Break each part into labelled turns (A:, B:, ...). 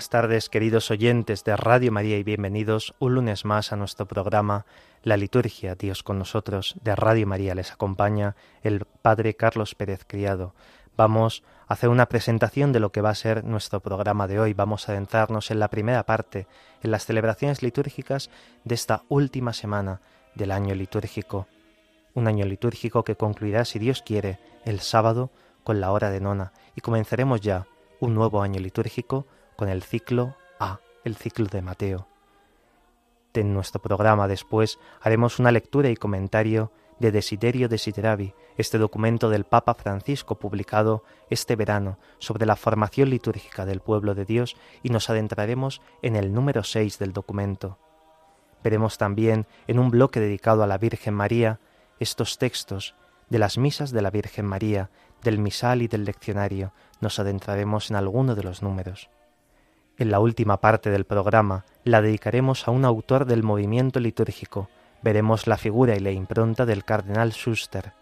A: Buenas tardes, queridos oyentes de Radio María y bienvenidos un lunes más a nuestro programa La Liturgia, Dios con nosotros, de Radio María. Les acompaña el Padre Carlos Pérez Criado. Vamos a hacer una presentación de lo que va a ser nuestro programa de hoy. Vamos a adentrarnos en la primera parte, en las celebraciones litúrgicas de esta última semana del año litúrgico. Un año litúrgico que concluirá, si Dios quiere, el sábado con la hora de nona y comenzaremos ya un nuevo año litúrgico con el ciclo A, el ciclo de Mateo. En nuestro programa después haremos una lectura y comentario de Desiderio Desideravi, este documento del Papa Francisco publicado este verano sobre la formación litúrgica del pueblo de Dios y nos adentraremos en el número 6 del documento. Veremos también en un bloque dedicado a la Virgen María estos textos de las misas de la Virgen María, del misal y del leccionario. Nos adentraremos en alguno de los números. En la última parte del programa la dedicaremos a un autor del movimiento litúrgico. Veremos la figura y la impronta del cardenal Schuster.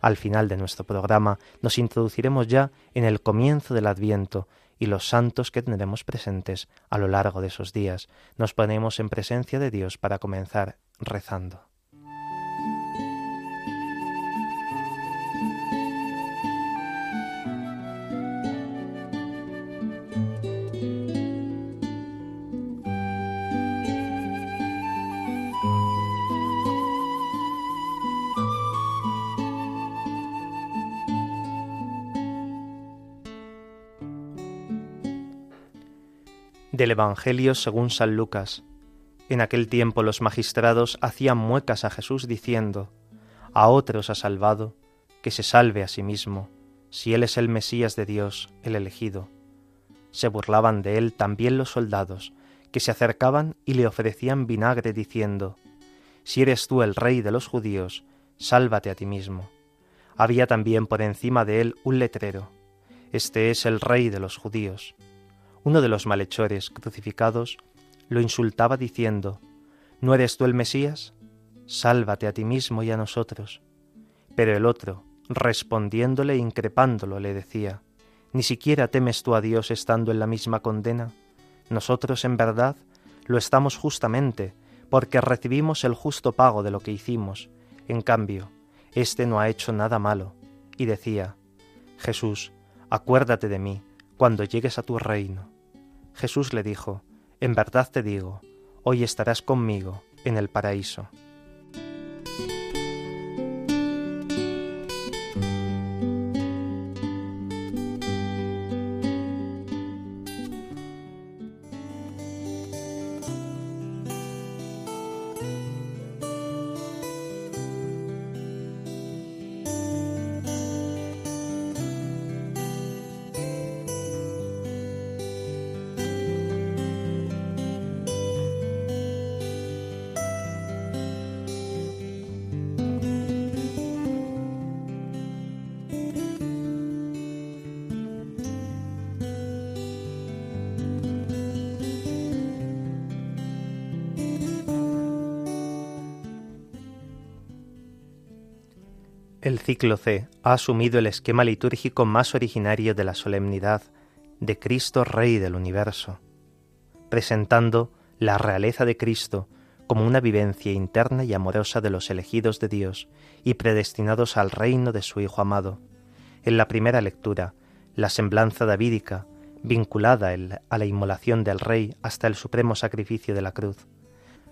A: Al final de nuestro programa nos introduciremos ya en el comienzo del Adviento y los santos que tendremos presentes a lo largo de esos días. Nos ponemos en presencia de Dios para comenzar rezando. Del Evangelio según San Lucas. En aquel tiempo los magistrados hacían muecas a Jesús diciendo, A otros ha salvado, que se salve a sí mismo, si él es el Mesías de Dios, el elegido. Se burlaban de él también los soldados, que se acercaban y le ofrecían vinagre diciendo, Si eres tú el rey de los judíos, sálvate a ti mismo. Había también por encima de él un letrero, Este es el rey de los judíos. Uno de los malhechores crucificados lo insultaba diciendo, ¿No eres tú el Mesías? Sálvate a ti mismo y a nosotros. Pero el otro, respondiéndole e increpándolo, le decía, ¿Ni siquiera temes tú a Dios estando en la misma condena? Nosotros, en verdad, lo estamos justamente, porque recibimos el justo pago de lo que hicimos. En cambio, éste no ha hecho nada malo. Y decía, Jesús, acuérdate de mí cuando llegues a tu reino. Jesús le dijo, En verdad te digo, hoy estarás conmigo en el paraíso. C ha asumido el esquema litúrgico más originario de la solemnidad de Cristo Rey del universo, presentando la realeza de Cristo como una vivencia interna y amorosa de los elegidos de Dios y predestinados al reino de su Hijo amado. En la primera lectura, la semblanza davídica, vinculada a la inmolación del Rey hasta el supremo sacrificio de la cruz.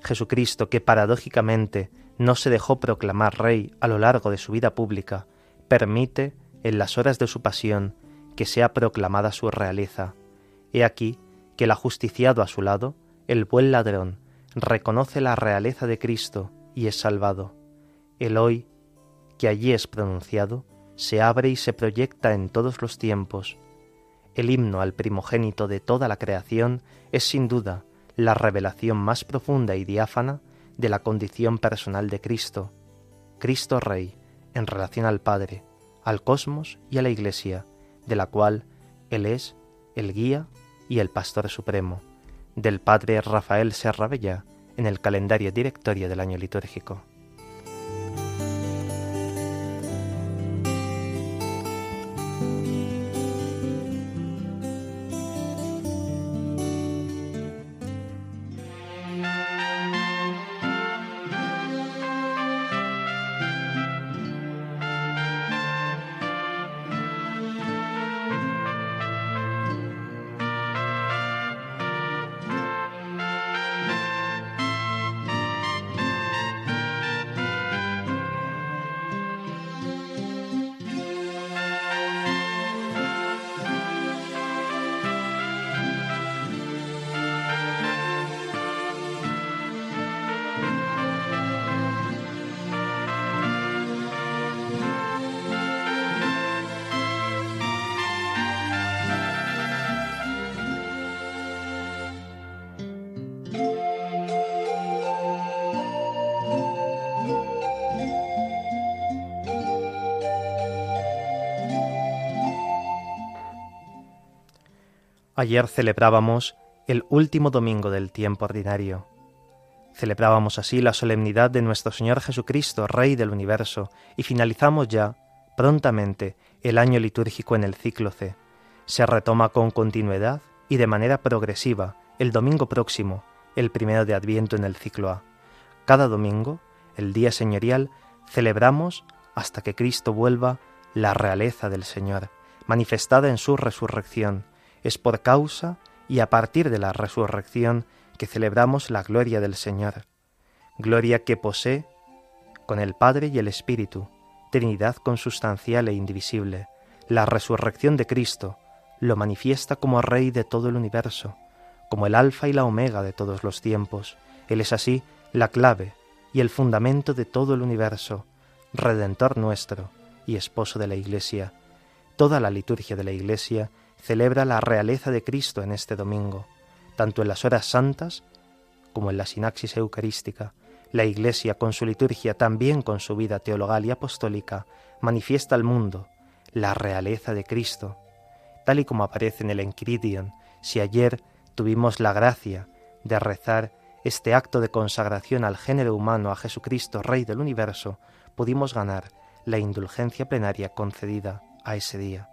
A: Jesucristo, que paradójicamente no se dejó proclamar rey a lo largo de su vida pública, permite, en las horas de su pasión, que sea proclamada su realeza. He aquí que el ajusticiado a su lado, el buen ladrón, reconoce la realeza de Cristo y es salvado. El hoy, que allí es pronunciado, se abre y se proyecta en todos los tiempos. el himno al primogénito de toda la creación, es sin duda la revelación más profunda y diáfana de la condición personal de Cristo, Cristo Rey, en relación al Padre, al cosmos y a la Iglesia, de la cual Él es el guía y el pastor supremo, del Padre Rafael Serra Bella en el calendario directorio del año litúrgico. Ayer celebrábamos el último domingo del tiempo ordinario. Celebrábamos así la solemnidad de nuestro Señor Jesucristo, Rey del universo, y finalizamos ya, prontamente, el año litúrgico en el ciclo C. Se retoma con continuidad y de manera progresiva el domingo próximo, el primero de Adviento en el ciclo A. Cada domingo, el día señorial, celebramos hasta que Cristo vuelva la realeza del Señor, manifestada en su resurrección, es por causa y a partir de la resurrección que celebramos la gloria del Señor, gloria que posee con el Padre y el Espíritu, Trinidad consustancial e indivisible. La resurrección de Cristo lo manifiesta como Rey de todo el universo, como el Alfa y la Omega de todos los tiempos. Él es así la clave y el fundamento de todo el universo, Redentor nuestro y Esposo de la Iglesia. Toda la liturgia de la Iglesia celebra la realeza de Cristo en este domingo, tanto en las horas santas como en la sinaxis eucarística. La Iglesia, con su liturgia, también con su vida teologal y apostólica, manifiesta al mundo la realeza de Cristo, tal y como aparece en el Encridion. Si ayer tuvimos la gracia de rezar este acto de consagración al género humano, a Jesucristo, Rey del universo, pudimos ganar la indulgencia plenaria concedida a ese día.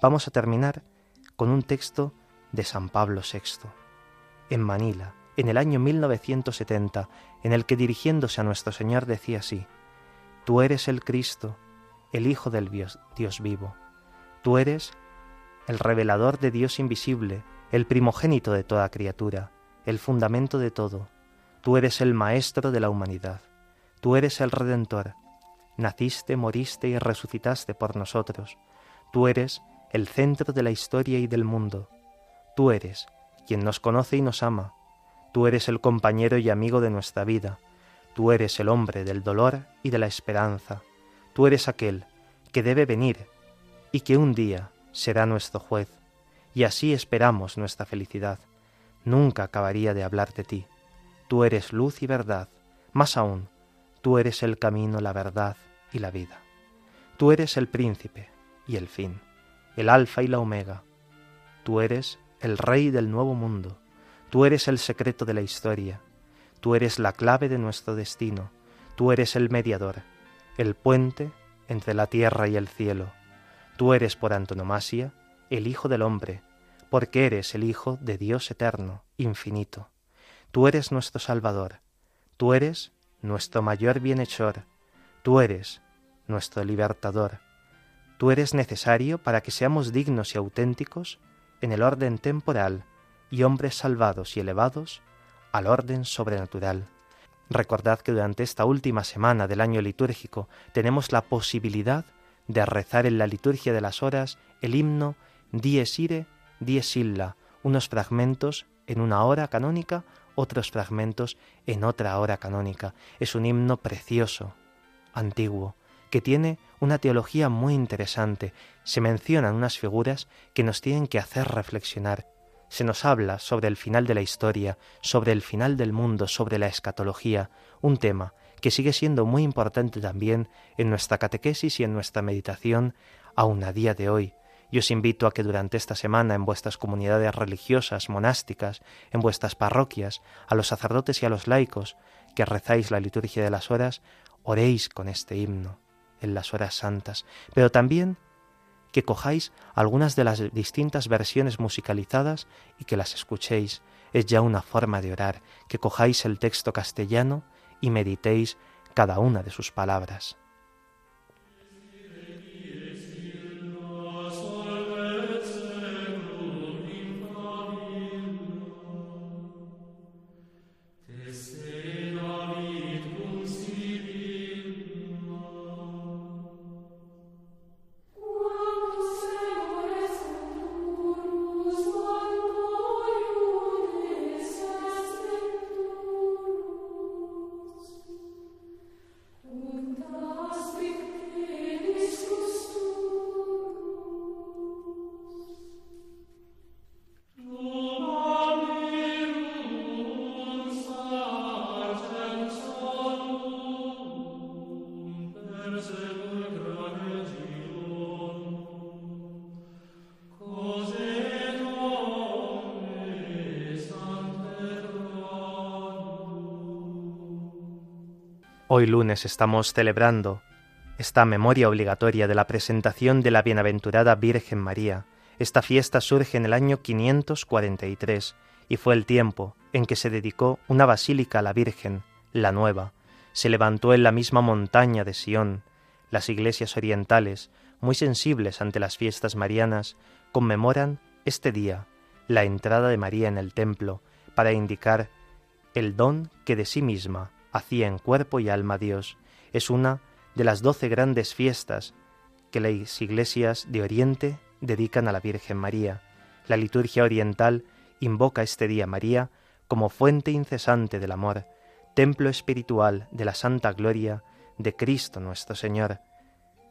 A: Vamos a terminar con un texto de San Pablo VI, en Manila, en el año 1970, en el que dirigiéndose a nuestro Señor decía así, Tú eres el Cristo, el Hijo del Dios, Dios vivo, tú eres el revelador de Dios invisible, el primogénito de toda criatura, el fundamento de todo, tú eres el Maestro de la humanidad, tú eres el Redentor, naciste, moriste y resucitaste por nosotros, tú eres el centro de la historia y del mundo. Tú eres quien nos conoce y nos ama. Tú eres el compañero y amigo de nuestra vida. Tú eres el hombre del dolor y de la esperanza. Tú eres aquel que debe venir y que un día será nuestro juez. Y así esperamos nuestra felicidad. Nunca acabaría de hablar de ti. Tú eres luz y verdad. Más aún, tú eres el camino, la verdad y la vida. Tú eres el príncipe y el fin el alfa y la omega. Tú eres el rey del nuevo mundo, tú eres el secreto de la historia, tú eres la clave de nuestro destino, tú eres el mediador, el puente entre la tierra y el cielo, tú eres por antonomasia el Hijo del hombre, porque eres el Hijo de Dios eterno, infinito. Tú eres nuestro Salvador, tú eres nuestro mayor bienhechor, tú eres nuestro libertador, Tú eres necesario para que seamos dignos y auténticos en el orden temporal y hombres salvados y elevados al orden sobrenatural. Recordad que durante esta última semana del año litúrgico tenemos la posibilidad de rezar en la liturgia de las horas el himno Dies Ire, Dies Illa, unos fragmentos en una hora canónica, otros fragmentos en otra hora canónica. Es un himno precioso, antiguo, que tiene una teología muy interesante. Se mencionan unas figuras que nos tienen que hacer reflexionar. Se nos habla sobre el final de la historia, sobre el final del mundo, sobre la escatología, un tema que sigue siendo muy importante también en nuestra catequesis y en nuestra meditación aún a día de hoy. Yo os invito a que durante esta semana en vuestras comunidades religiosas, monásticas, en vuestras parroquias, a los sacerdotes y a los laicos, que rezáis la liturgia de las horas, oréis con este himno en las horas santas, pero también que cojáis algunas de las distintas versiones musicalizadas y que las escuchéis. Es ya una forma de orar, que cojáis el texto castellano y meditéis cada una de sus palabras. Hoy lunes estamos celebrando esta memoria obligatoria de la presentación de la Bienaventurada Virgen María. Esta fiesta surge en el año 543 y fue el tiempo en que se dedicó una basílica a la Virgen, la nueva. Se levantó en la misma montaña de Sión. Las iglesias orientales, muy sensibles ante las fiestas marianas, conmemoran este día, la entrada de María en el templo, para indicar el don que de sí misma hacía en cuerpo y alma Dios. Es una de las doce grandes fiestas que las iglesias de Oriente dedican a la Virgen María. La liturgia oriental invoca este día María como fuente incesante del amor, templo espiritual de la santa gloria de Cristo nuestro Señor.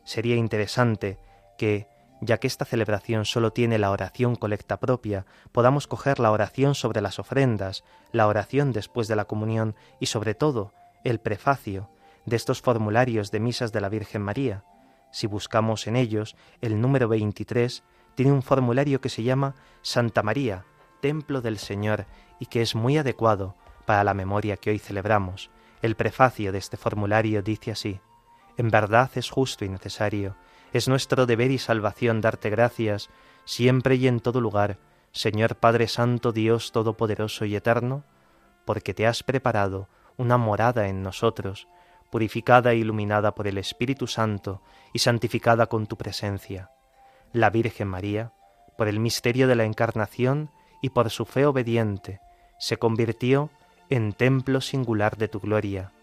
A: Sería interesante que, ya que esta celebración solo tiene la oración colecta propia, podamos coger la oración sobre las ofrendas, la oración después de la comunión y sobre todo el prefacio de estos formularios de misas de la Virgen María. Si buscamos en ellos el número 23, tiene un formulario que se llama Santa María, Templo del Señor, y que es muy adecuado para la memoria que hoy celebramos. El prefacio de este formulario dice así, En verdad es justo y necesario, es nuestro deber y salvación darte gracias, siempre y en todo lugar, Señor Padre Santo, Dios Todopoderoso y Eterno, porque te has preparado una morada en nosotros, purificada e iluminada por el Espíritu Santo y santificada con tu presencia. La Virgen María, por el misterio de la Encarnación y por su fe obediente, se convirtió en templo singular de tu gloria,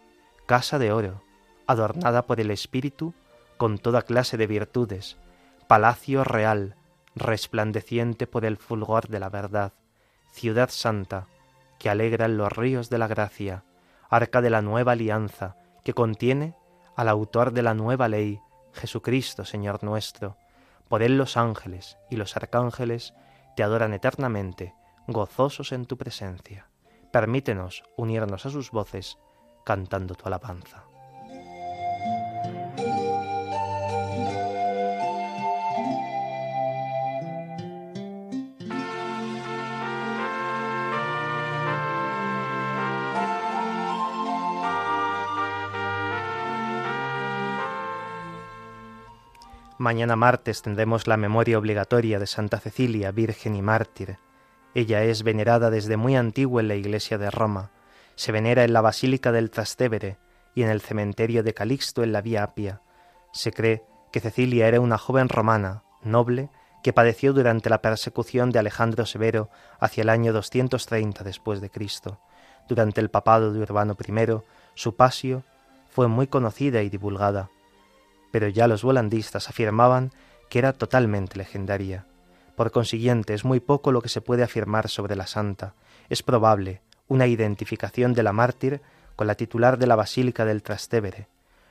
A: casa de oro, adornada por el Espíritu con toda clase de virtudes, palacio real, resplandeciente por el fulgor de la verdad, ciudad santa, que alegra los ríos de la gracia, arca de la nueva alianza, que contiene al autor de la nueva ley, Jesucristo, Señor nuestro. Por él los ángeles y los arcángeles te adoran eternamente, gozosos en tu presencia. Permítenos unirnos a sus voces, cantando tu alabanza. Mañana martes tendremos la memoria obligatoria de Santa Cecilia, Virgen y Mártir. Ella es venerada desde muy antiguo en la Iglesia de Roma. Se venera en la Basílica del Trastevere y en el cementerio de Calixto en la Vía Apia. Se cree que Cecilia era una joven romana, noble, que padeció durante la persecución de Alejandro Severo hacia el año 230 después de Cristo. Durante el papado de Urbano I, su pasio fue muy conocida y divulgada pero ya los volandistas afirmaban que era totalmente legendaria. Por consiguiente, es muy poco lo que se puede afirmar sobre la santa. Es probable una identificación de la mártir con la titular de la Basílica del Trastevere.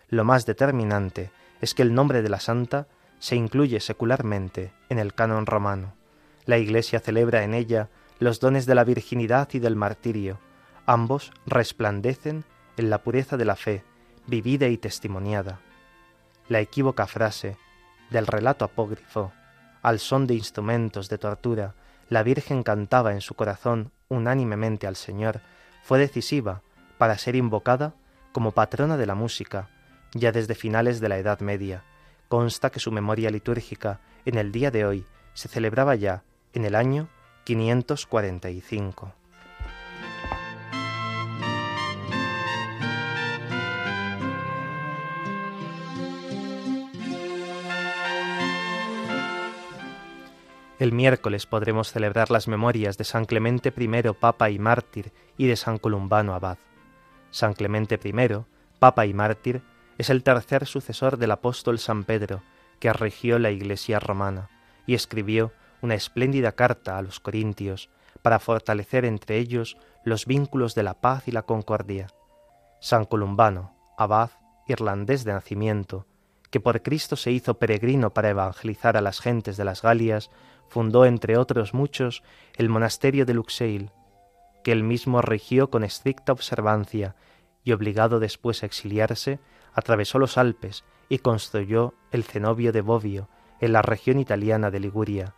A: Lo más determinante es que el nombre de la santa se incluye secularmente en el canon romano. La Iglesia celebra en ella los dones de la virginidad y del martirio. Ambos resplandecen en la pureza de la fe, vivida y testimoniada. La equívoca frase del relato apócrifo, al son de instrumentos de tortura, la Virgen cantaba en su corazón unánimemente al Señor, fue decisiva para ser invocada como patrona de la música, ya desde finales de la Edad Media. Consta que su memoria litúrgica en el día de hoy se celebraba ya en el año 545. El miércoles podremos celebrar las memorias de San Clemente I, Papa y Mártir, y de San Columbano Abad. San Clemente I, Papa y Mártir, es el tercer sucesor del apóstol San Pedro, que regió la Iglesia romana, y escribió una espléndida carta a los corintios para fortalecer entre ellos los vínculos de la paz y la concordia. San Columbano, abad irlandés de nacimiento, que por Cristo se hizo peregrino para evangelizar a las gentes de las Galias, fundó, entre otros muchos, el monasterio de Luxeil, que él mismo rigió con estricta observancia, y obligado después a exiliarse, atravesó los Alpes y construyó el cenobio de Bobbio, en la región italiana de Liguria,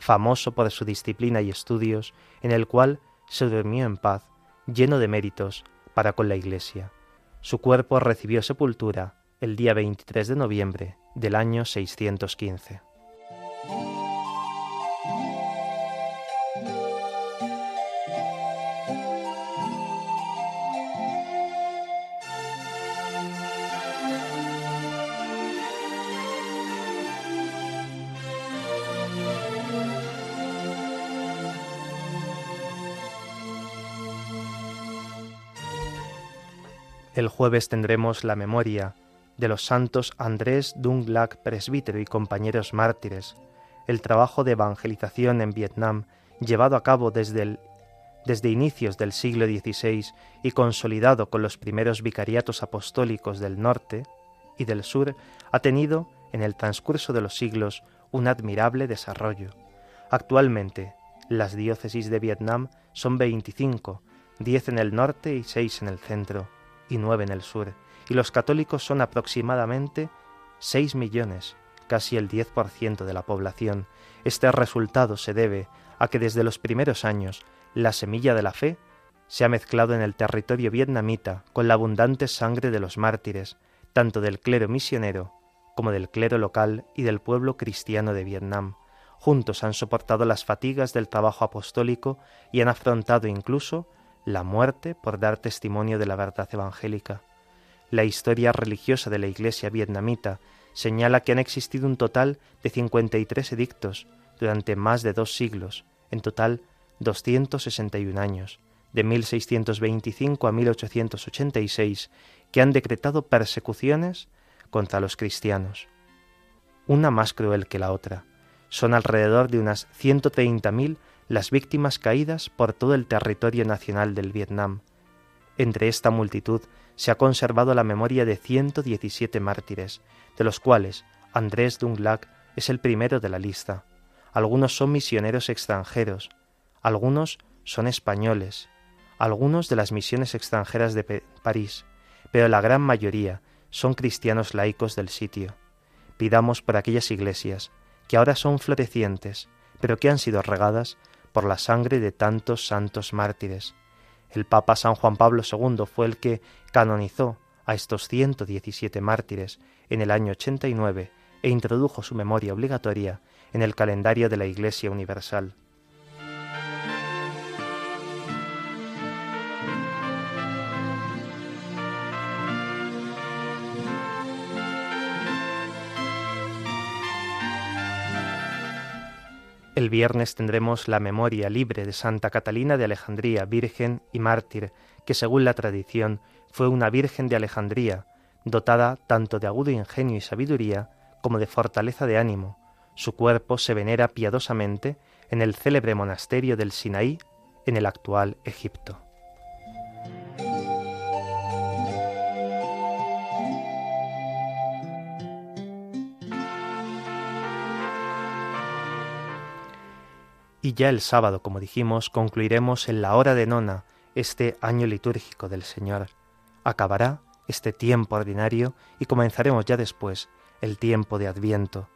A: famoso por su disciplina y estudios, en el cual se durmió en paz, lleno de méritos para con la Iglesia. Su cuerpo recibió sepultura el día 23 de noviembre del año 615. El jueves tendremos la memoria de los santos Andrés Dunglac, presbítero y compañeros mártires, el trabajo de evangelización en Vietnam llevado a cabo desde, desde inicios del siglo XVI y consolidado con los primeros vicariatos apostólicos del norte y del sur, ha tenido en el transcurso de los siglos un admirable desarrollo. Actualmente, las diócesis de Vietnam son 25, 10 en el norte y 6 en el centro y nueve en el sur, y los católicos son aproximadamente 6 millones, casi el 10% de la población. Este resultado se debe a que desde los primeros años la semilla de la fe se ha mezclado en el territorio vietnamita con la abundante sangre de los mártires, tanto del clero misionero como del clero local y del pueblo cristiano de Vietnam. Juntos han soportado las fatigas del trabajo apostólico y han afrontado incluso la muerte por dar testimonio de la verdad evangélica. La historia religiosa de la Iglesia vietnamita señala que han existido un total de 53 edictos durante más de dos siglos, en total 261 años, de 1625 a 1886, que han decretado persecuciones contra los cristianos. Una más cruel que la otra. Son alrededor de unas 130.000 las víctimas caídas por todo el territorio nacional del Vietnam. Entre esta multitud se ha conservado la memoria de 117 mártires, de los cuales Andrés Dunglac es el primero de la lista. Algunos son misioneros extranjeros, algunos son españoles, algunos de las misiones extranjeras de París, pero la gran mayoría son cristianos laicos del sitio. Pidamos por aquellas iglesias, que ahora son florecientes, pero que han sido regadas por la sangre de tantos santos mártires. El Papa San Juan Pablo II fue el que canonizó a estos 117 mártires en el año 89 e introdujo su memoria obligatoria en el calendario de la Iglesia Universal. El viernes tendremos la memoria libre de Santa Catalina de Alejandría, virgen y mártir, que según la tradición fue una virgen de Alejandría, dotada tanto de agudo ingenio y sabiduría como de fortaleza de ánimo. Su cuerpo se venera piadosamente en el célebre monasterio del Sinaí, en el actual Egipto. Y ya el sábado, como dijimos, concluiremos en la hora de nona este año litúrgico del Señor. Acabará este tiempo ordinario y comenzaremos ya después el tiempo de Adviento.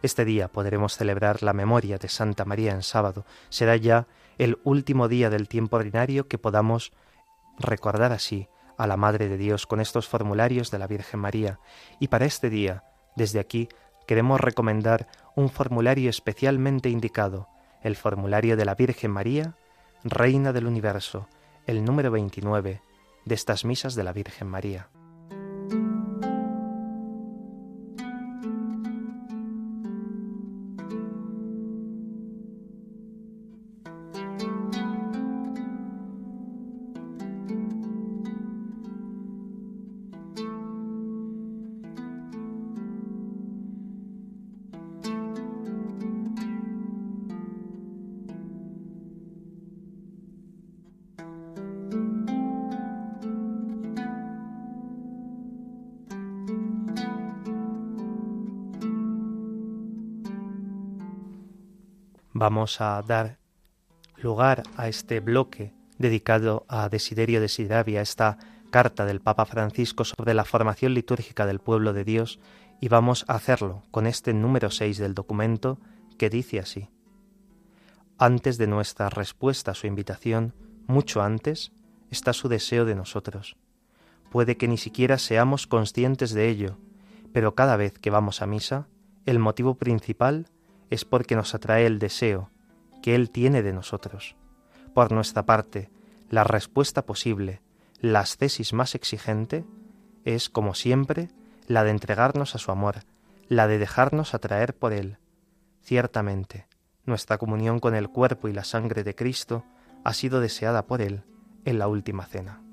A: Este día podremos celebrar la memoria de Santa María en sábado. Será ya el último día del tiempo ordinario que podamos recordar así a la Madre de Dios con estos formularios de la Virgen María. Y para este día, desde aquí, queremos recomendar un formulario especialmente indicado, el formulario de la Virgen María, Reina del Universo, el número 29 de estas misas de la Virgen María. Vamos a dar lugar a este bloque dedicado a Desiderio Desidavia, esta carta del Papa Francisco sobre la formación litúrgica del pueblo de Dios, y vamos a hacerlo con este número 6 del documento que dice así. Antes de nuestra respuesta a su invitación, mucho antes, está su deseo de nosotros. Puede que ni siquiera seamos conscientes de ello, pero cada vez que vamos a misa, el motivo principal es porque nos atrae el deseo que Él tiene de nosotros. Por nuestra parte, la respuesta posible, la ascesis más exigente, es, como siempre, la de entregarnos a su amor, la de dejarnos atraer por Él. Ciertamente, nuestra comunión con el cuerpo y la sangre de Cristo ha sido deseada por Él en la última cena.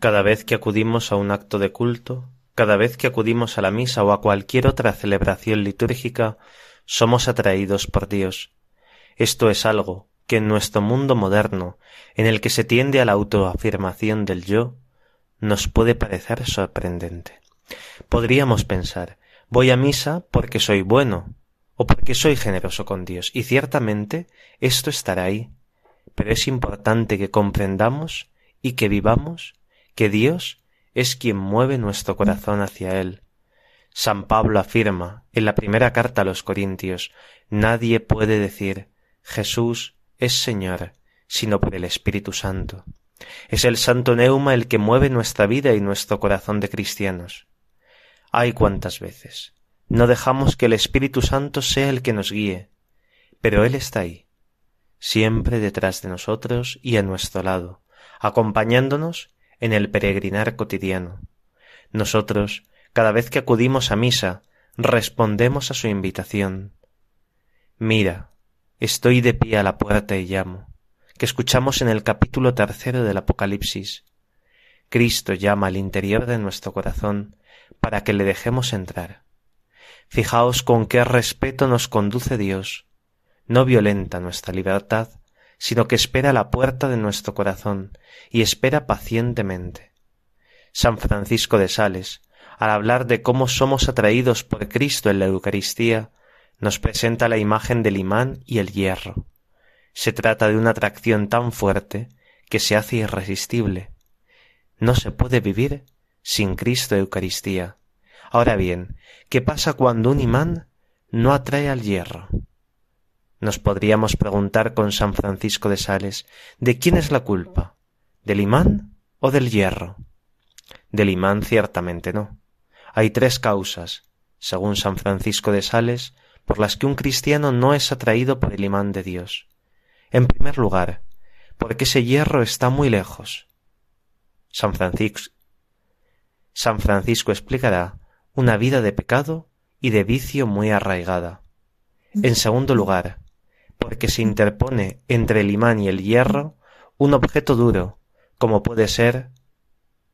A: Cada vez que acudimos a un acto de culto, cada vez que acudimos a la misa o a cualquier otra celebración litúrgica, somos atraídos por Dios. Esto es algo que en nuestro mundo moderno, en el que se tiende a la autoafirmación del yo, nos puede parecer sorprendente. Podríamos pensar, voy a misa porque soy bueno o porque soy generoso con Dios, y ciertamente esto estará ahí, pero es importante que comprendamos y que vivamos que Dios es quien mueve nuestro corazón hacia Él. San Pablo afirma en la primera carta a los Corintios, nadie puede decir Jesús es Señor, sino por el Espíritu Santo. Es el Santo Neuma el que mueve nuestra vida y nuestro corazón de cristianos. Ay cuántas veces no dejamos que el Espíritu Santo sea el que nos guíe, pero Él está ahí, siempre detrás de nosotros y a nuestro lado, acompañándonos en el peregrinar cotidiano. Nosotros, cada vez que acudimos a misa, respondemos a su invitación. Mira, estoy de pie a la puerta y llamo, que escuchamos en el capítulo tercero del Apocalipsis. Cristo llama al interior de nuestro corazón para que le dejemos entrar. Fijaos con qué respeto nos conduce Dios. No violenta nuestra libertad, sino que espera la puerta de nuestro corazón y espera pacientemente. San Francisco de Sales, al hablar de cómo somos atraídos por Cristo en la Eucaristía, nos presenta la imagen del imán y el hierro. Se trata de una atracción tan fuerte que se hace irresistible. No se puede vivir sin Cristo Eucaristía. Ahora bien, ¿qué pasa cuando un imán no atrae al hierro? Nos podríamos preguntar con San Francisco de Sales, ¿de quién es la culpa? ¿Del imán o del hierro? Del imán ciertamente no. Hay tres causas, según San Francisco de Sales, por las que un cristiano no es atraído por el imán de Dios. En primer lugar, porque ese hierro está muy lejos. San Francisco, San Francisco explicará una vida de pecado y de vicio muy arraigada. En segundo lugar, porque se interpone entre el imán y el hierro un objeto duro, como puede ser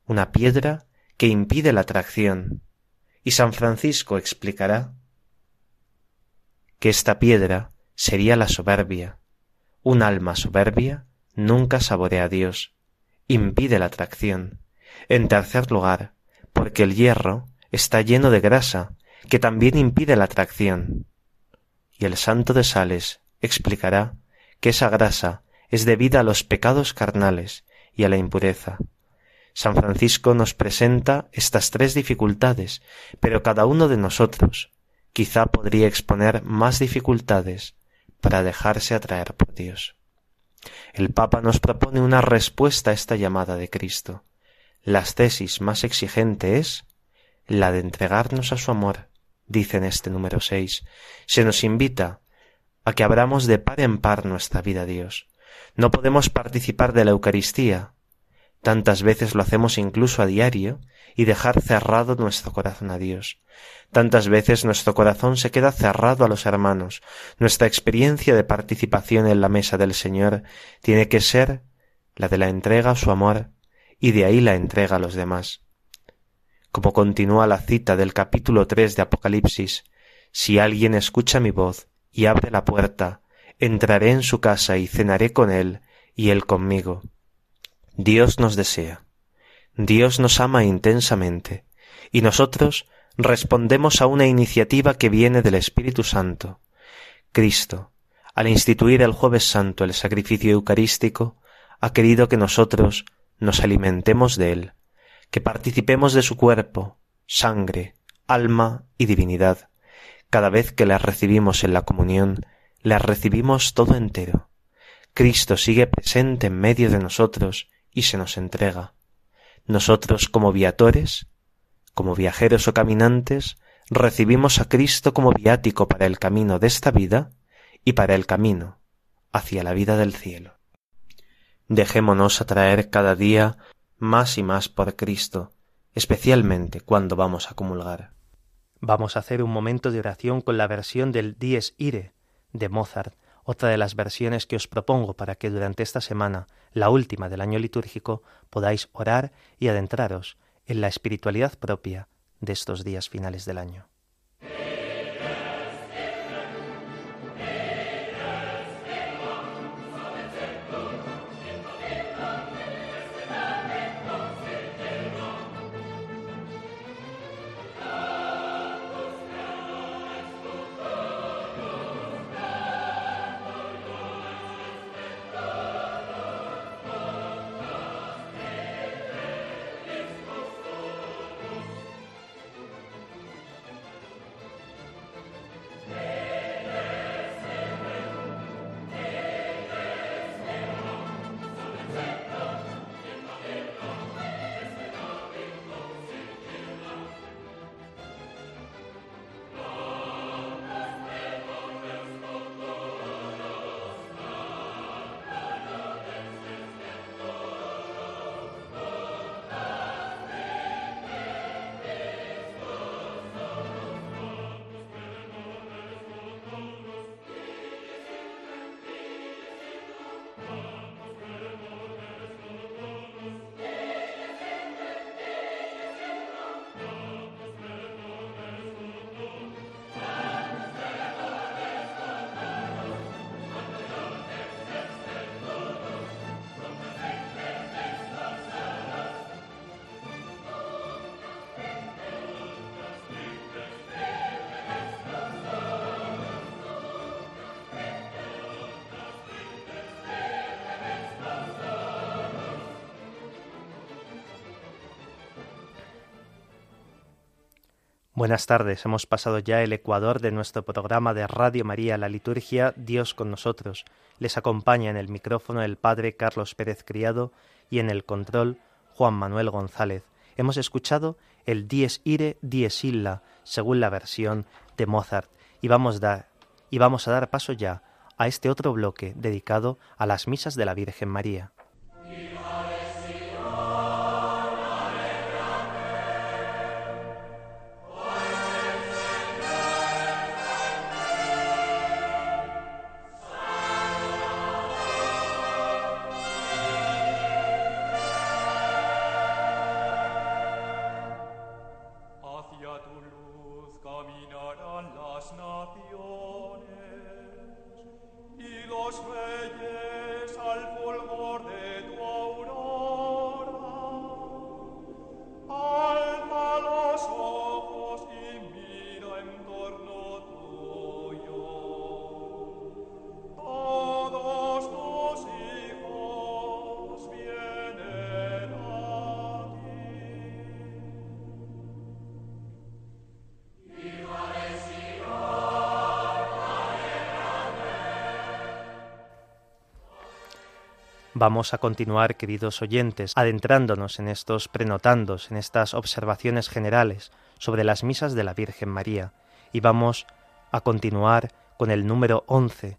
A: una piedra que impide la atracción. Y San Francisco explicará que esta piedra sería la soberbia. Un alma soberbia nunca saborea a Dios, impide la atracción. En tercer lugar, porque el hierro está lleno de grasa, que también impide la tracción. Y el santo de Sales explicará que esa grasa es debida a los pecados carnales y a la impureza. San Francisco nos presenta estas tres dificultades, pero cada uno de nosotros quizá podría exponer más dificultades para dejarse atraer por Dios. El Papa nos propone una respuesta a esta llamada de Cristo. La tesis más exigente es la de entregarnos a su amor, dice en este número seis. Se nos invita a que abramos de par en par nuestra vida a Dios. No podemos participar de la Eucaristía. Tantas veces lo hacemos incluso a diario y dejar cerrado nuestro corazón a Dios. Tantas veces nuestro corazón se queda cerrado a los hermanos. Nuestra experiencia de participación en la mesa del Señor tiene que ser la de la entrega a su amor y de ahí la entrega a los demás. Como continúa la cita del capítulo tres de Apocalipsis, si alguien escucha mi voz y abre la puerta, entraré en su casa y cenaré con él y él conmigo. Dios nos desea. Dios nos ama intensamente y nosotros respondemos a una iniciativa que viene del Espíritu Santo. Cristo, al instituir el jueves santo el sacrificio eucarístico, ha querido que nosotros nos alimentemos de él, que participemos de su cuerpo, sangre, alma y divinidad. Cada vez que las recibimos en la comunión, las recibimos todo entero. Cristo sigue presente en medio de nosotros y se nos entrega. Nosotros como viatores, como viajeros o caminantes, recibimos a Cristo como viático para el camino de esta vida y para el camino hacia la vida del cielo. Dejémonos atraer cada día más y más por Cristo, especialmente cuando vamos a comulgar. Vamos a hacer un momento de oración con la versión del Dies Ire de Mozart, otra de las versiones que os propongo para que durante esta semana, la última del año litúrgico, podáis orar y adentraros en la espiritualidad propia de estos días finales del año. Buenas tardes, hemos pasado ya el ecuador de nuestro programa de Radio María, la liturgia Dios con nosotros. Les acompaña en el micrófono el Padre Carlos Pérez Criado y en el control Juan Manuel González. Hemos escuchado el Dies Ire, Dies Illa, según la versión de Mozart, y vamos, y vamos a dar paso ya a este otro bloque dedicado a las misas de la Virgen María. Vamos a continuar, queridos oyentes, adentrándonos en estos prenotandos, en estas observaciones generales sobre las misas de la Virgen María, y vamos a continuar con el número 11,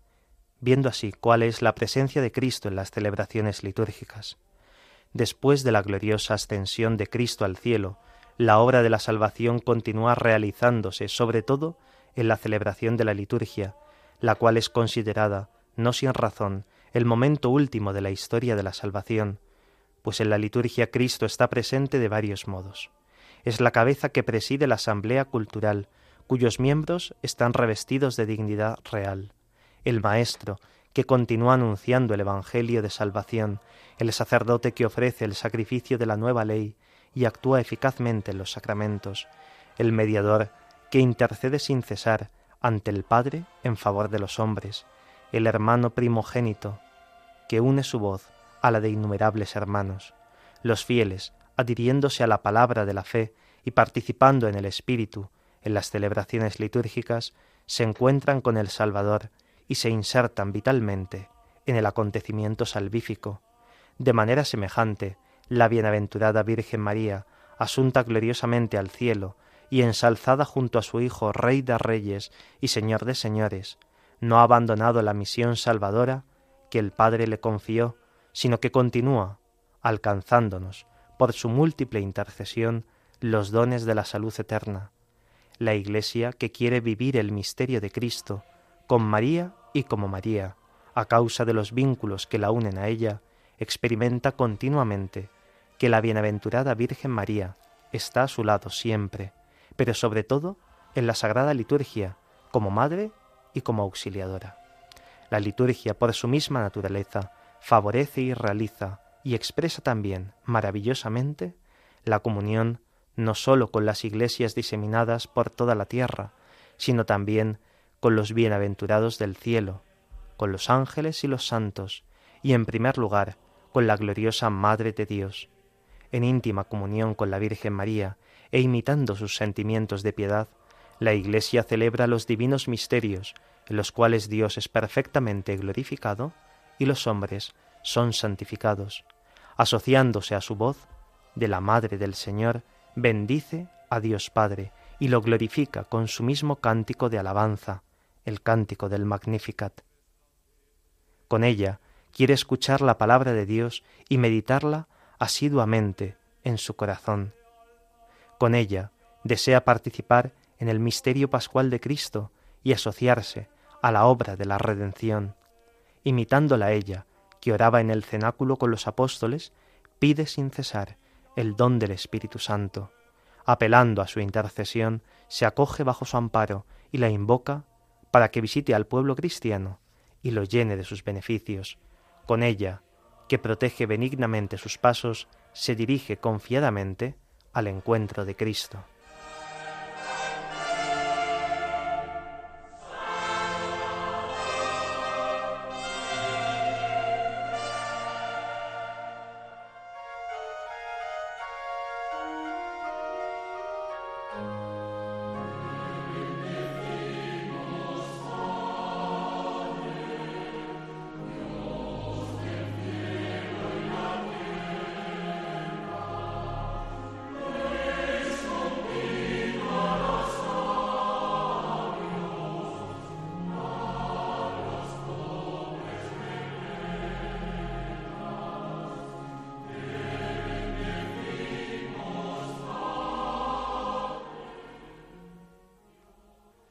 A: viendo así cuál es la presencia de Cristo en las celebraciones litúrgicas. Después de la gloriosa ascensión de Cristo al cielo, la obra de la salvación continúa realizándose sobre todo en la celebración de la liturgia, la cual es considerada, no sin razón, el momento último de la historia de la salvación, pues en la liturgia Cristo está presente de varios modos. Es la cabeza que preside la asamblea cultural, cuyos miembros están revestidos de dignidad real. El Maestro, que continúa anunciando el Evangelio de salvación, el sacerdote que ofrece el sacrificio de la nueva ley y actúa eficazmente en los sacramentos, el mediador que intercede sin cesar ante el Padre en favor de los hombres, el hermano primogénito que une su voz a la de innumerables hermanos, los fieles, adhiriéndose a la palabra de la fe y participando en el Espíritu en las celebraciones litúrgicas, se encuentran con el Salvador y se insertan vitalmente en el acontecimiento salvífico. De manera semejante, la bienaventurada Virgen María, asunta gloriosamente al cielo y ensalzada junto a su Hijo, Rey de Reyes y Señor de Señores, no ha abandonado la misión salvadora que el Padre le confió, sino que continúa alcanzándonos, por su múltiple intercesión, los dones de la salud eterna. La Iglesia que quiere vivir el misterio de Cristo, con María y como María, a causa de los vínculos que la unen a ella, experimenta continuamente que la bienaventurada Virgen María está a su lado siempre, pero sobre todo en la Sagrada Liturgia, como Madre y como Auxiliadora. La liturgia, por su misma naturaleza, favorece y realiza y expresa también maravillosamente la comunión no sólo con las iglesias diseminadas por toda la tierra, sino también con los bienaventurados del cielo, con los ángeles y los santos, y en primer lugar con la gloriosa Madre de Dios. En íntima comunión con la Virgen María e imitando sus sentimientos de piedad, la Iglesia celebra los divinos misterios en los cuales Dios es perfectamente glorificado y los hombres son santificados. Asociándose a su voz, de la Madre del Señor, bendice a Dios Padre y lo glorifica con su mismo cántico de alabanza, el cántico del Magnificat. Con ella quiere escuchar la palabra de Dios y meditarla asiduamente en su corazón. Con ella desea participar en el misterio pascual de Cristo y asociarse a la obra de la redención. Imitándola a ella, que oraba en el cenáculo con los apóstoles, pide sin cesar el don del Espíritu Santo. Apelando a su intercesión, se acoge bajo su amparo y la invoca para que visite al pueblo cristiano y lo llene de sus beneficios. Con ella, que protege benignamente sus pasos, se dirige confiadamente al encuentro de Cristo.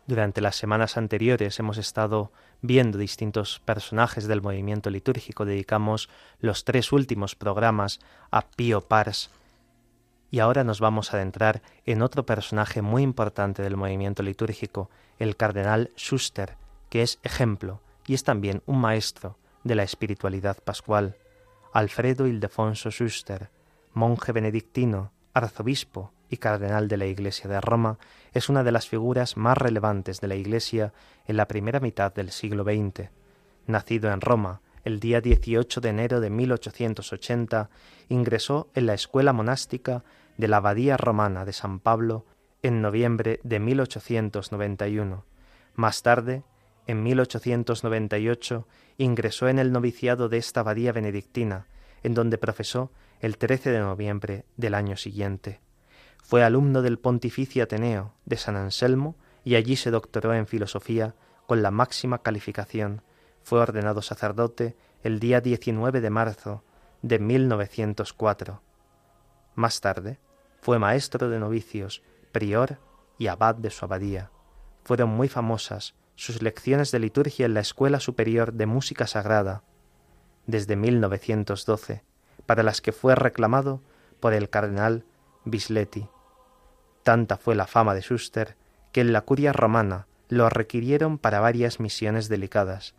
A: Durante las semanas anteriores hemos estado viendo distintos personajes del movimiento litúrgico. Dedicamos los tres últimos programas a Pío Pars. Y ahora nos vamos a adentrar en otro personaje muy importante del movimiento litúrgico, el cardenal Schuster, que es ejemplo y es también un maestro de la espiritualidad pascual. Alfredo Ildefonso Schuster, monje benedictino, arzobispo cardenal de la Iglesia de Roma, es una de las figuras más relevantes de la Iglesia en la primera mitad del siglo XX. Nacido en Roma el día 18 de enero de 1880, ingresó en la escuela monástica de la Abadía Romana de San Pablo en noviembre de 1891. Más tarde, en 1898 ingresó en el noviciado de esta abadía benedictina, en donde profesó el 13 de noviembre del año siguiente. Fue alumno del Pontificio Ateneo de San Anselmo y allí se doctoró en filosofía con la máxima calificación. Fue ordenado sacerdote el día 19 de marzo de 1904. Más tarde, fue maestro de novicios, prior y abad de su abadía. Fueron muy famosas sus lecciones de liturgia en la Escuela Superior de Música Sagrada, desde 1912, para las que fue reclamado por el cardenal Bisletti. Tanta fue la fama de Schuster que en la curia romana lo requirieron para varias misiones delicadas,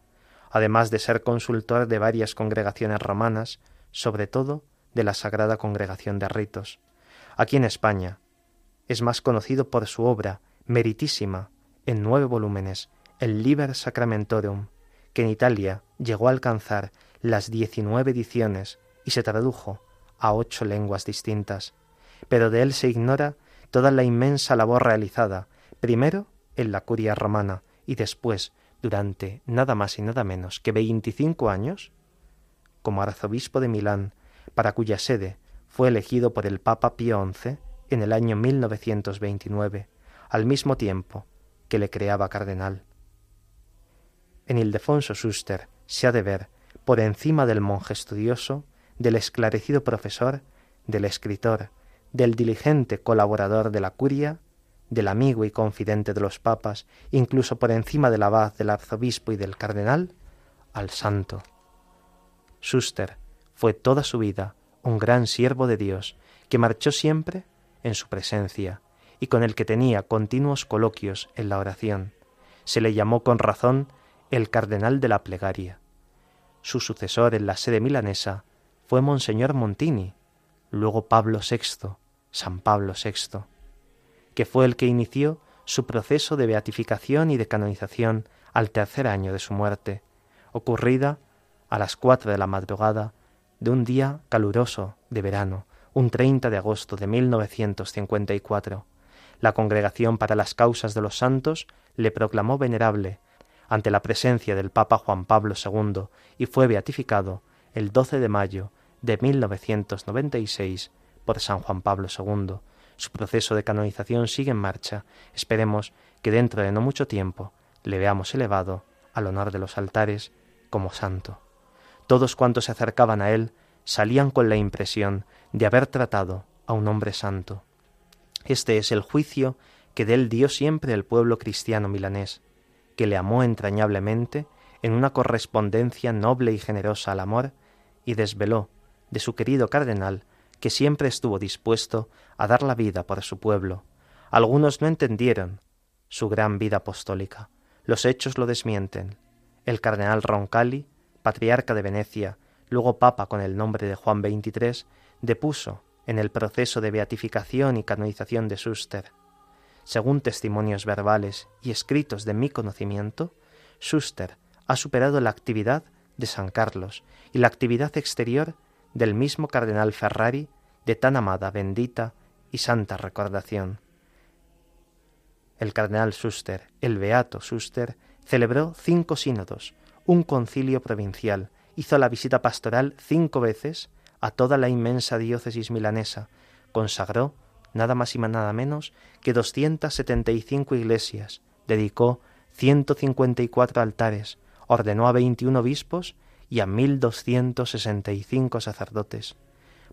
A: además de ser consultor de varias congregaciones romanas, sobre todo de la Sagrada Congregación de Ritos. Aquí en España es más conocido por su obra, meritísima, en nueve volúmenes, el Liber Sacramentorum, que en Italia llegó a alcanzar las diecinueve ediciones y se tradujo a ocho lenguas distintas, pero de él se ignora toda la inmensa labor realizada, primero en la curia romana y después, durante nada más y nada menos que veinticinco años, como arzobispo de Milán, para cuya sede fue elegido por el Papa Pío XI en el año 1929, al mismo tiempo que le creaba cardenal. En Ildefonso Schuster se ha de ver, por encima del monje estudioso, del esclarecido profesor, del escritor, del diligente colaborador de la curia, del amigo y confidente de los papas, incluso por encima del abad, del arzobispo y del cardenal, al santo. Schuster fue toda su vida un gran siervo de Dios, que marchó siempre en su presencia y con el que tenía continuos coloquios en la oración. Se le llamó con razón el cardenal de la plegaria. Su sucesor en la sede milanesa fue Monseñor Montini, luego Pablo VI, San Pablo VI, que fue el que inició su proceso de beatificación y de canonización al tercer año de su muerte, ocurrida a las cuatro de la madrugada de un día caluroso de verano, un 30 de agosto de 1954. La Congregación para las Causas de los Santos le proclamó venerable ante la presencia del Papa Juan Pablo II y fue beatificado el 12 de mayo de 1996 por San Juan Pablo II. Su proceso de canonización sigue en marcha. Esperemos que dentro de no mucho tiempo le veamos elevado al honor de los altares como santo. Todos cuantos se acercaban a él salían con la impresión de haber tratado a un hombre santo. Este es el juicio que de él dio siempre el pueblo cristiano milanés, que le amó entrañablemente en una correspondencia noble y generosa al amor, y desveló de su querido cardenal que siempre estuvo dispuesto a dar la vida por su pueblo. Algunos no entendieron su gran vida apostólica. Los hechos lo desmienten. El cardenal Roncalli, patriarca de Venecia, luego papa con el nombre de Juan XXIII, depuso en el proceso de beatificación y canonización de Schuster. Según testimonios verbales y escritos de mi conocimiento, Schuster ha superado la actividad de San Carlos y la actividad exterior del mismo cardenal Ferrari de tan amada, bendita y santa recordación. El cardenal Schuster, el beato Schuster, celebró cinco sínodos, un concilio provincial, hizo la visita pastoral cinco veces a toda la inmensa diócesis milanesa, consagró nada más y nada menos que 275 iglesias, dedicó 154 altares, ordenó a 21 obispos y a 1265 sacerdotes.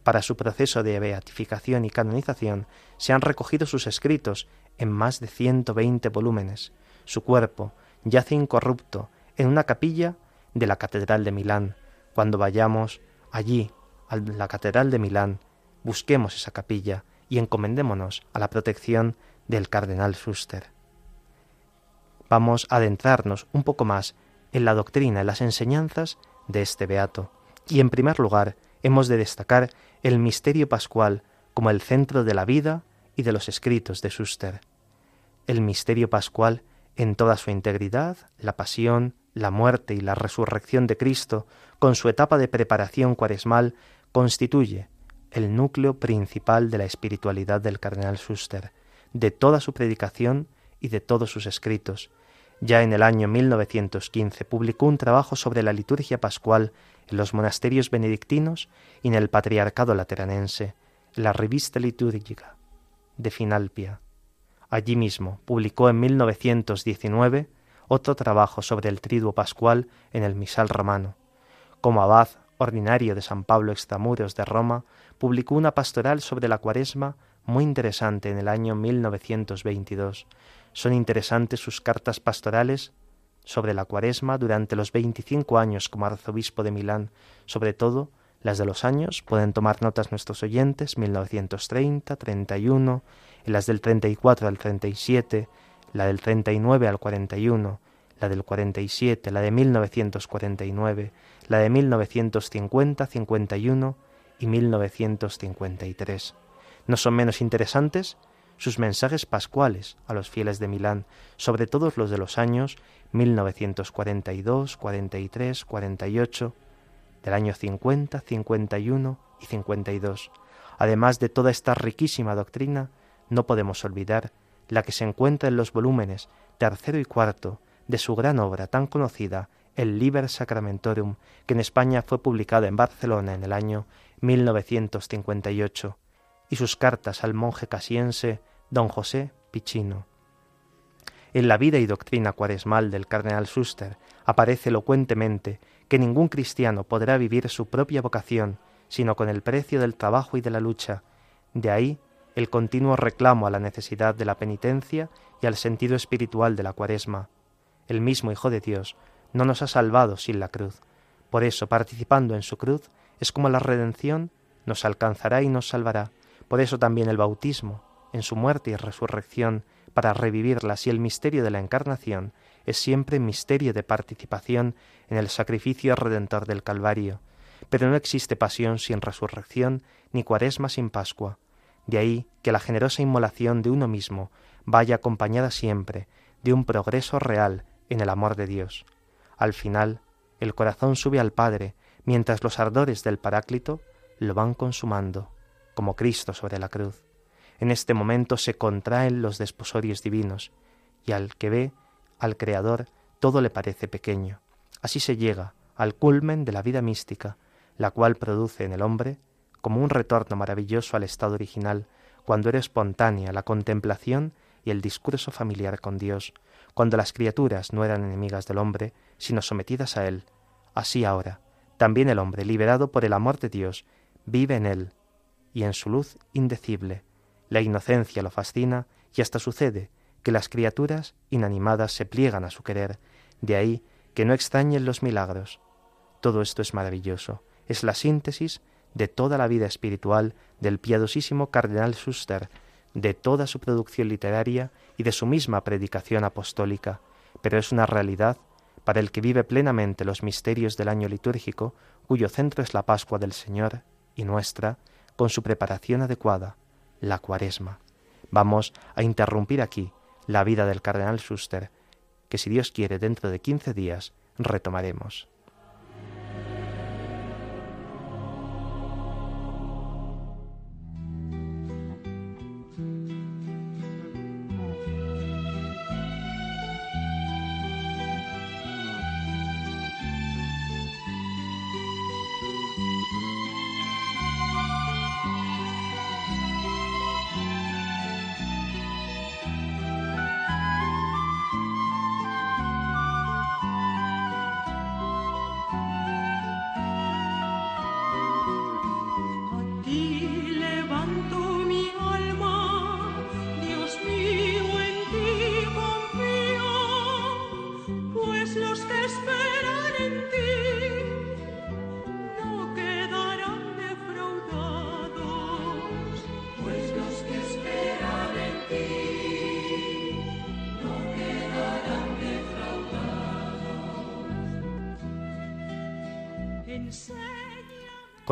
A: Para su proceso de beatificación y canonización se han recogido sus escritos en más de 120 volúmenes. Su cuerpo yace incorrupto en una capilla de la Catedral de Milán. Cuando vayamos allí, a la Catedral de Milán, busquemos esa capilla y encomendémonos a la protección del cardenal Schuster. Vamos a adentrarnos un poco más en la doctrina, en las enseñanzas de este beato. Y en primer lugar, hemos de destacar el misterio pascual como el centro de la vida y de los escritos de Schuster. El misterio pascual en toda su integridad, la pasión, la muerte y la resurrección de Cristo, con su etapa de preparación cuaresmal, constituye el núcleo principal de la espiritualidad del cardenal Schuster, de toda su predicación y de todos sus escritos. Ya en el año 1915 publicó un trabajo sobre la liturgia pascual en los monasterios benedictinos y en el patriarcado lateranense, en la revista litúrgica de Finalpia. Allí mismo publicó en 1919 otro trabajo sobre el triduo pascual en el misal romano. Como abad ordinario de San Pablo Extramuros de Roma, publicó una pastoral sobre la cuaresma muy interesante en el año 1922. Son interesantes sus cartas pastorales sobre la cuaresma durante los 25 años como arzobispo de Milán, sobre todo las de los años, pueden tomar notas nuestros oyentes, 1930, 31, y las del 34 al 37, la del 39 al 41, la del 47, la de 1949, la de 1950, 51 y 1953. No son menos interesantes sus mensajes pascuales a los fieles de Milán, sobre todos los de los años 1942, 43, 48, del año 50, 51 y 52. Además de toda esta riquísima doctrina, no podemos olvidar la que se encuentra en los volúmenes tercero y cuarto de su gran obra tan conocida, el Liber Sacramentorum, que en España fue publicada en Barcelona en el año 1958, y sus cartas al monje casiense don José Pichino. En la vida y doctrina cuaresmal del cardenal Schuster aparece elocuentemente que ningún cristiano podrá vivir su propia vocación sino con el precio del trabajo y de la lucha. De ahí el continuo reclamo a la necesidad de la penitencia y al sentido espiritual de la cuaresma. El mismo Hijo de Dios no nos ha salvado sin la cruz. Por eso, participando en su cruz, es como la redención nos alcanzará y nos salvará. Por eso también el bautismo, en su muerte y resurrección, para revivirlas y el misterio de la encarnación, es siempre misterio de participación en el sacrificio redentor del Calvario. Pero no existe pasión sin resurrección, ni cuaresma sin Pascua. De ahí que la generosa inmolación de uno mismo vaya acompañada siempre de un progreso real en el amor de Dios. Al final, el corazón sube al Padre, mientras los ardores del Paráclito lo van consumando, como Cristo sobre la cruz. En este momento se contraen los desposorios divinos, y al que ve al Creador todo le parece pequeño. Así se llega al culmen de la vida mística, la cual produce en el hombre como un retorno maravilloso al estado original, cuando era espontánea la contemplación y el discurso familiar con Dios, cuando las criaturas no eran enemigas del hombre, sino sometidas a él. Así ahora, también el hombre, liberado por el amor de Dios, vive en él, y en su luz indecible. La inocencia lo fascina y hasta sucede que las criaturas inanimadas se pliegan a su querer, de ahí que no extrañen los milagros. Todo esto es maravilloso, es la síntesis de toda la vida espiritual del piadosísimo cardenal Schuster, de toda su producción literaria y de su misma predicación apostólica, pero es una realidad para el que vive plenamente los misterios del año litúrgico, cuyo centro es la Pascua del Señor y nuestra, con su preparación adecuada, la Cuaresma. Vamos a interrumpir aquí la vida del cardenal Schuster, que si Dios quiere dentro de quince días retomaremos.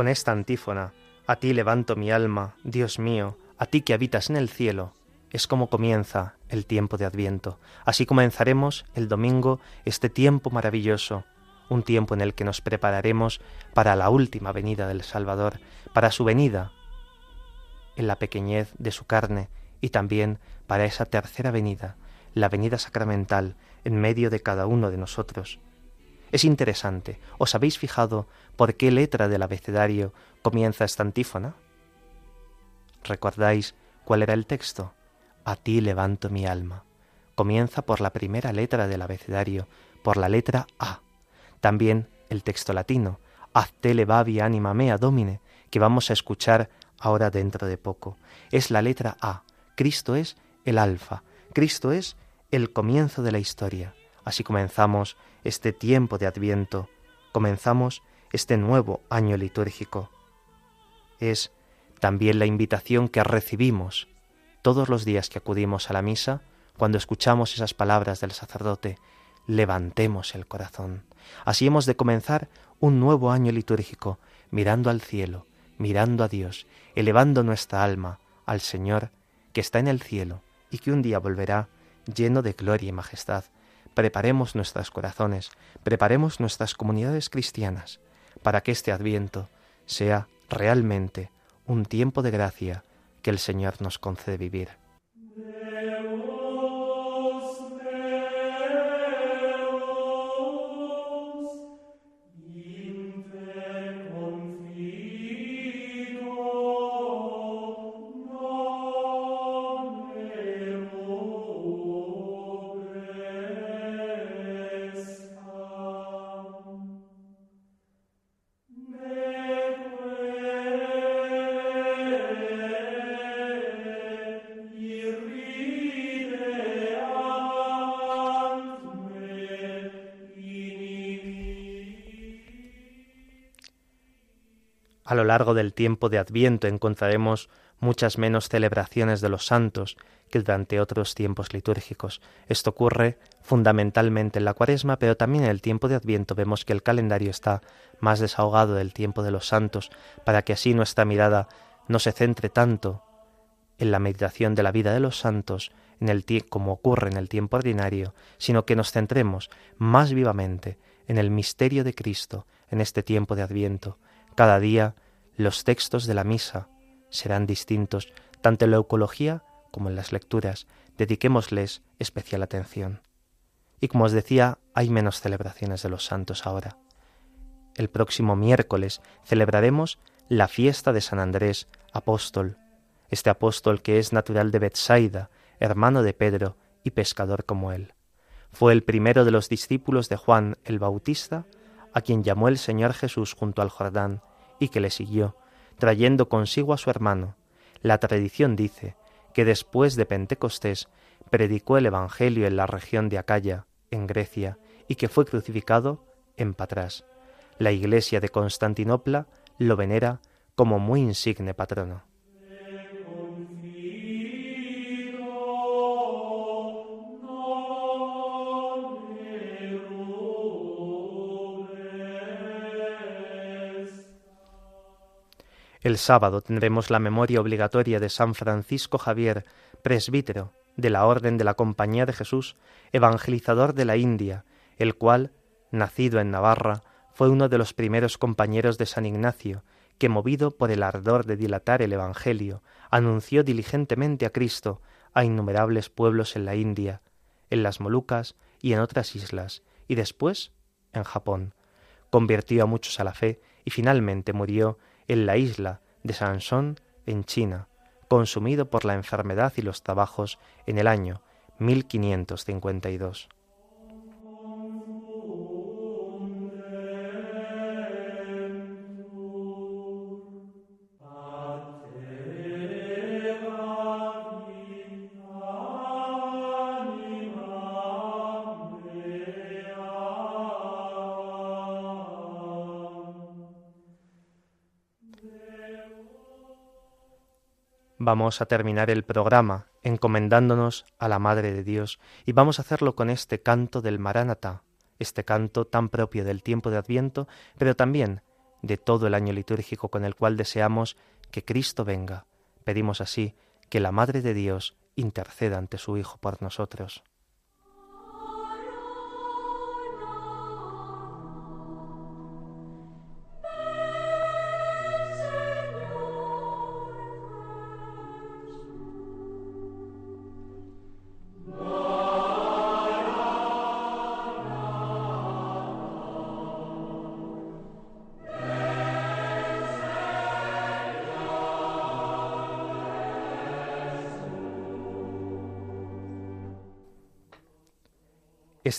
A: Con esta antífona, a ti levanto mi alma, Dios mío, a ti que habitas en el cielo, es como comienza el tiempo de Adviento. Así comenzaremos el domingo este tiempo maravilloso, un tiempo en el que nos prepararemos para la última venida del Salvador, para su venida en la pequeñez de su carne y también para esa tercera venida, la venida sacramental en medio de cada uno de nosotros. Es interesante. ¿Os habéis fijado por qué letra del abecedario comienza esta antífona? ¿Recordáis cuál era el texto? A ti levanto mi alma. Comienza por la primera letra del abecedario, por la letra A. También el texto latino, Hazte levavi anima mea domine, que vamos a escuchar ahora dentro de poco. Es la letra A. Cristo es el alfa. Cristo es el comienzo de la historia. Así comenzamos este tiempo de Adviento, comenzamos este nuevo año litúrgico. Es también la invitación que recibimos todos los días que acudimos a la misa, cuando escuchamos esas palabras del sacerdote, levantemos el corazón. Así hemos de comenzar un nuevo año litúrgico, mirando al cielo, mirando a Dios, elevando nuestra alma al Señor que está en el cielo y que un día volverá lleno de gloria y majestad. Preparemos nuestros corazones, preparemos nuestras comunidades cristianas, para que este adviento sea realmente un tiempo de gracia que el Señor nos concede vivir. Largo del tiempo de Adviento encontraremos muchas menos celebraciones de los santos que durante otros tiempos litúrgicos. Esto ocurre fundamentalmente en la cuaresma, pero también en el tiempo de Adviento vemos que el calendario está más desahogado del tiempo de los santos, para que así nuestra mirada no se centre tanto en la meditación de la vida de los santos, como ocurre en el tiempo ordinario, sino que nos centremos más vivamente en el misterio de Cristo en este tiempo de Adviento, cada día los textos de la misa serán distintos, tanto en la eucología como en las lecturas. Dediquémosles especial atención. Y como os decía, hay menos celebraciones de los santos ahora. El próximo miércoles celebraremos la fiesta de San Andrés, apóstol, este apóstol que es natural de Bethsaida, hermano de Pedro y pescador como él. Fue el primero de los discípulos de Juan el Bautista, a quien llamó el Señor Jesús junto al Jordán y que le siguió, trayendo consigo a su hermano. La tradición dice que después de Pentecostés predicó el Evangelio en la región de Acaya, en Grecia, y que fue crucificado en Patras. La Iglesia de Constantinopla lo venera como muy insigne patrono. El sábado tendremos la memoria obligatoria de San Francisco Javier, presbítero de la Orden de la Compañía de Jesús, evangelizador de la India, el cual, nacido en Navarra, fue uno de los primeros compañeros de San Ignacio, que movido por el ardor de dilatar el Evangelio, anunció diligentemente a Cristo a innumerables pueblos en la India, en las Molucas y en otras islas, y después en Japón. Convirtió a muchos a la fe y finalmente murió en la isla de Sansón, en China, consumido por la enfermedad y los trabajos en el año 1552. Vamos a terminar el programa encomendándonos a la Madre de Dios y vamos a hacerlo con este canto del Maránata, este canto tan propio del tiempo de Adviento, pero también de todo el año litúrgico con el cual deseamos que Cristo venga. Pedimos así que la Madre de Dios interceda ante su Hijo por nosotros.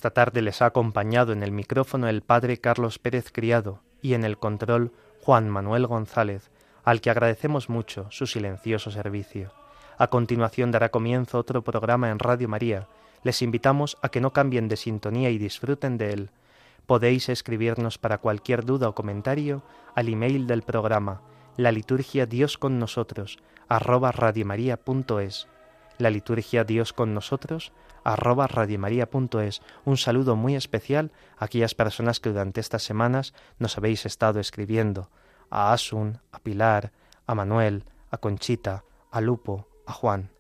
A: Esta tarde les ha acompañado en el micrófono el padre Carlos Pérez Criado y en el control Juan Manuel González, al que agradecemos mucho su silencioso servicio. A continuación dará comienzo otro programa en Radio María. Les invitamos a que no cambien de sintonía y disfruten de él. Podéis escribirnos para cualquier duda o comentario al email del programa la liturgia Dios con nosotros arroba radiomaria.es la liturgia Dios con nosotros arroba radiomaria.es. Un saludo muy especial a aquellas personas que durante estas semanas nos habéis estado escribiendo, a Asun, a Pilar, a Manuel, a Conchita, a Lupo, a Juan.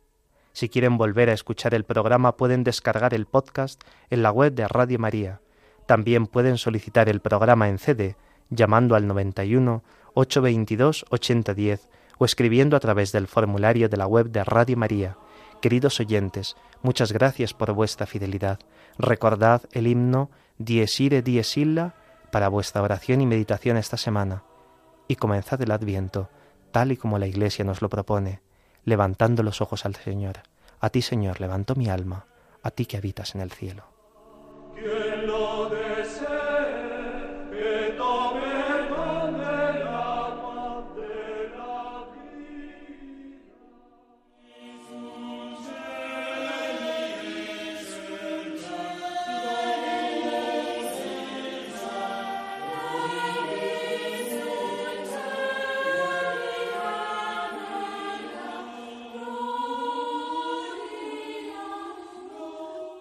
A: Si quieren volver a escuchar el programa pueden descargar el podcast en la web de Radio María. También pueden solicitar el programa en CD llamando al 91 822 8010 o escribiendo a través del formulario de la web de Radio María Queridos oyentes, muchas gracias por vuestra fidelidad. Recordad el himno Dies ire, dies illa para vuestra oración y meditación esta semana. Y comenzad el Adviento, tal y como la Iglesia nos lo propone, levantando los ojos al Señor. A ti, Señor, levanto mi alma, a ti que habitas en el cielo.